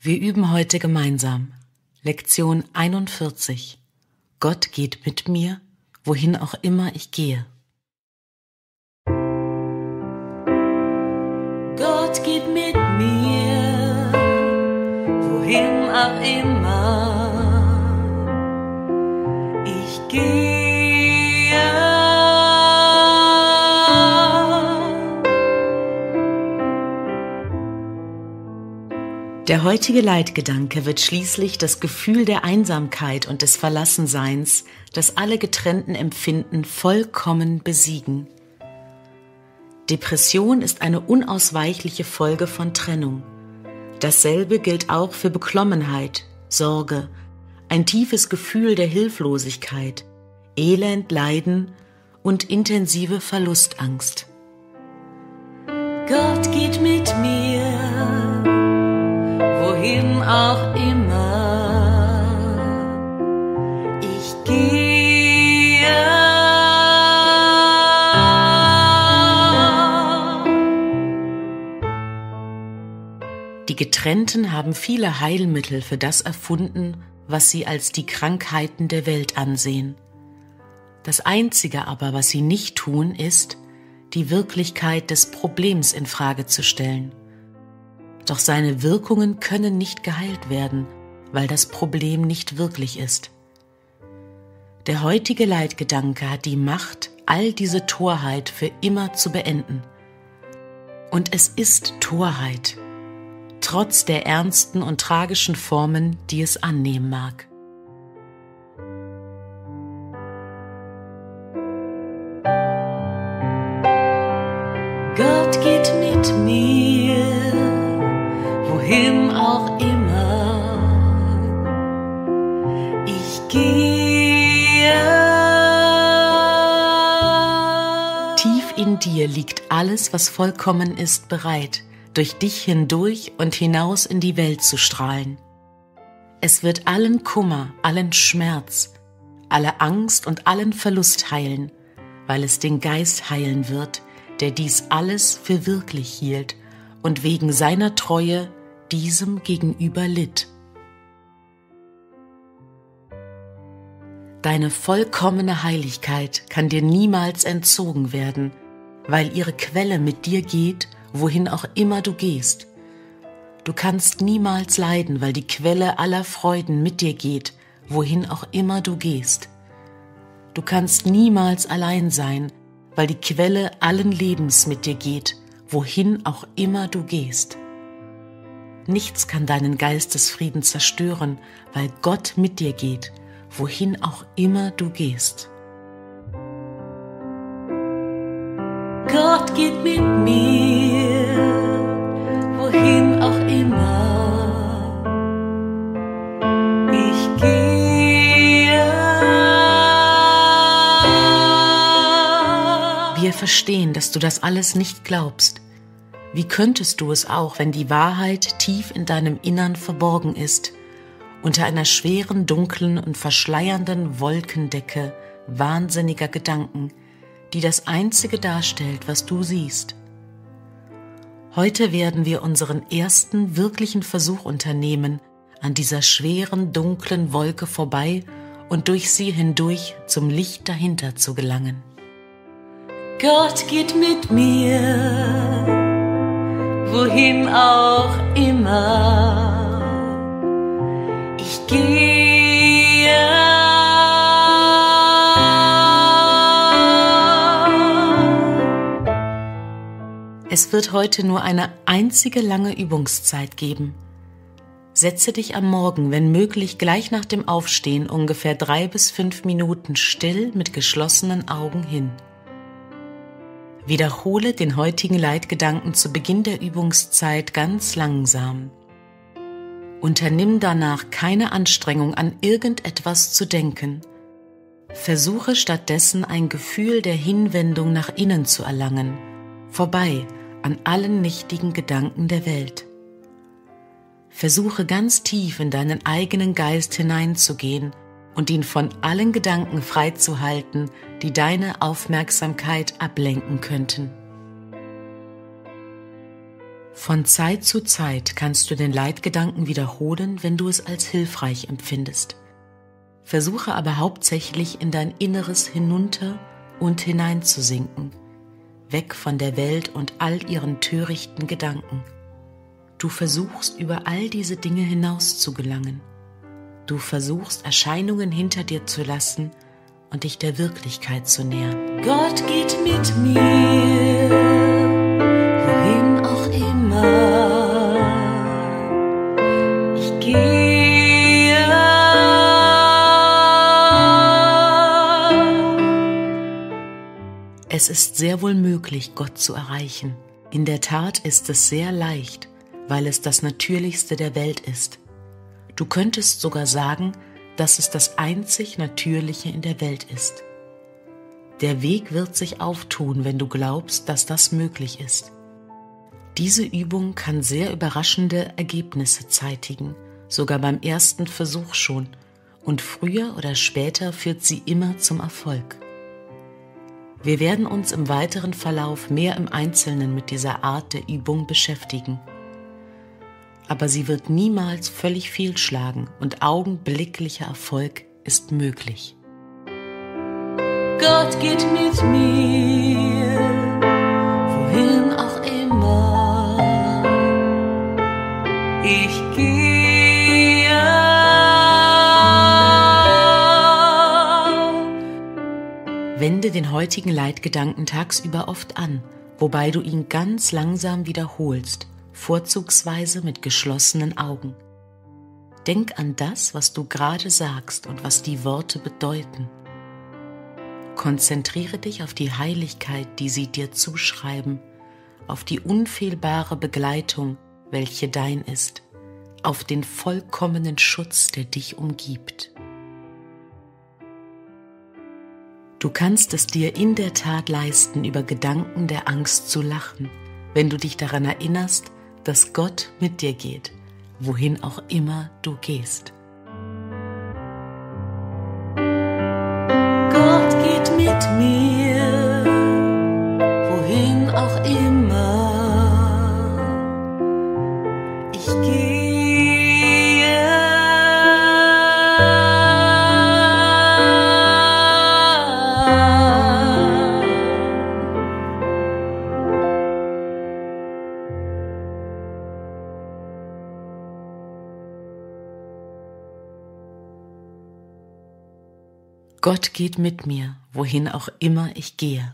Wir üben heute gemeinsam Lektion 41. Gott geht mit mir, wohin auch immer ich gehe. Gott geht mit mir, wohin auch immer Der heutige Leitgedanke wird schließlich das Gefühl der Einsamkeit und des Verlassenseins, das alle getrennten Empfinden vollkommen besiegen. Depression ist eine unausweichliche Folge von Trennung. Dasselbe gilt auch für Beklommenheit, Sorge, ein tiefes Gefühl der Hilflosigkeit, Elend, Leiden und intensive Verlustangst. Gott geht mit mir Die Getrennten haben viele Heilmittel für das erfunden, was sie als die Krankheiten der Welt ansehen. Das Einzige aber, was sie nicht tun, ist, die Wirklichkeit des Problems in Frage zu stellen doch seine Wirkungen können nicht geheilt werden, weil das Problem nicht wirklich ist. Der heutige Leitgedanke hat die Macht, all diese Torheit für immer zu beenden. Und es ist Torheit, trotz der ernsten und tragischen Formen, die es annehmen mag. Gott geht mit mir wohin auch immer ich gehe. Tief in dir liegt alles, was vollkommen ist, bereit, durch dich hindurch und hinaus in die Welt zu strahlen. Es wird allen Kummer, allen Schmerz, alle Angst und allen Verlust heilen, weil es den Geist heilen wird, der dies alles für wirklich hielt und wegen seiner Treue diesem gegenüber litt. Deine vollkommene Heiligkeit kann dir niemals entzogen werden, weil ihre Quelle mit dir geht, wohin auch immer du gehst. Du kannst niemals leiden, weil die Quelle aller Freuden mit dir geht, wohin auch immer du gehst. Du kannst niemals allein sein, weil die Quelle allen Lebens mit dir geht, wohin auch immer du gehst. Nichts kann deinen Geistesfrieden zerstören, weil Gott mit dir geht, wohin auch immer du gehst. Gott geht mit mir, verstehen, dass du das alles nicht glaubst. Wie könntest du es auch, wenn die Wahrheit tief in deinem Innern verborgen ist, unter einer schweren, dunklen und verschleiernden Wolkendecke wahnsinniger Gedanken, die das Einzige darstellt, was du siehst? Heute werden wir unseren ersten wirklichen Versuch unternehmen, an dieser schweren, dunklen Wolke vorbei und durch sie hindurch zum Licht dahinter zu gelangen. Gott geht mit mir wohin auch immer ich gehe. Es wird heute nur eine einzige lange Übungszeit geben. Setze dich am Morgen, wenn möglich, gleich nach dem Aufstehen ungefähr drei bis fünf Minuten still mit geschlossenen Augen hin. Wiederhole den heutigen Leitgedanken zu Beginn der Übungszeit ganz langsam. Unternimm danach keine Anstrengung an irgendetwas zu denken. Versuche stattdessen ein Gefühl der Hinwendung nach innen zu erlangen, vorbei an allen nichtigen Gedanken der Welt. Versuche ganz tief in deinen eigenen Geist hineinzugehen und ihn von allen Gedanken freizuhalten, die deine Aufmerksamkeit ablenken könnten. Von Zeit zu Zeit kannst du den Leitgedanken wiederholen, wenn du es als hilfreich empfindest. Versuche aber hauptsächlich in dein Inneres hinunter und hineinzusinken, weg von der Welt und all ihren törichten Gedanken. Du versuchst über all diese Dinge hinaus zu gelangen. Du versuchst Erscheinungen hinter dir zu lassen und dich der Wirklichkeit zu nähern. Gott geht mit mir, wohin auch immer. Ich gehe. Es ist sehr wohl möglich, Gott zu erreichen. In der Tat ist es sehr leicht, weil es das Natürlichste der Welt ist. Du könntest sogar sagen, dass es das einzig Natürliche in der Welt ist. Der Weg wird sich auftun, wenn du glaubst, dass das möglich ist. Diese Übung kann sehr überraschende Ergebnisse zeitigen, sogar beim ersten Versuch schon, und früher oder später führt sie immer zum Erfolg. Wir werden uns im weiteren Verlauf mehr im Einzelnen mit dieser Art der Übung beschäftigen aber sie wird niemals völlig fehlschlagen und augenblicklicher Erfolg ist möglich. Gott geht mit mir, wohin auch immer. Ich gehe. Wende den heutigen Leitgedanken tagsüber oft an, wobei du ihn ganz langsam wiederholst vorzugsweise mit geschlossenen Augen. Denk an das, was du gerade sagst und was die Worte bedeuten. Konzentriere dich auf die Heiligkeit, die sie dir zuschreiben, auf die unfehlbare Begleitung, welche dein ist, auf den vollkommenen Schutz, der dich umgibt. Du kannst es dir in der Tat leisten, über Gedanken der Angst zu lachen, wenn du dich daran erinnerst, dass Gott mit dir geht, wohin auch immer du gehst. Gott geht mit mir, wohin auch immer ich gehe.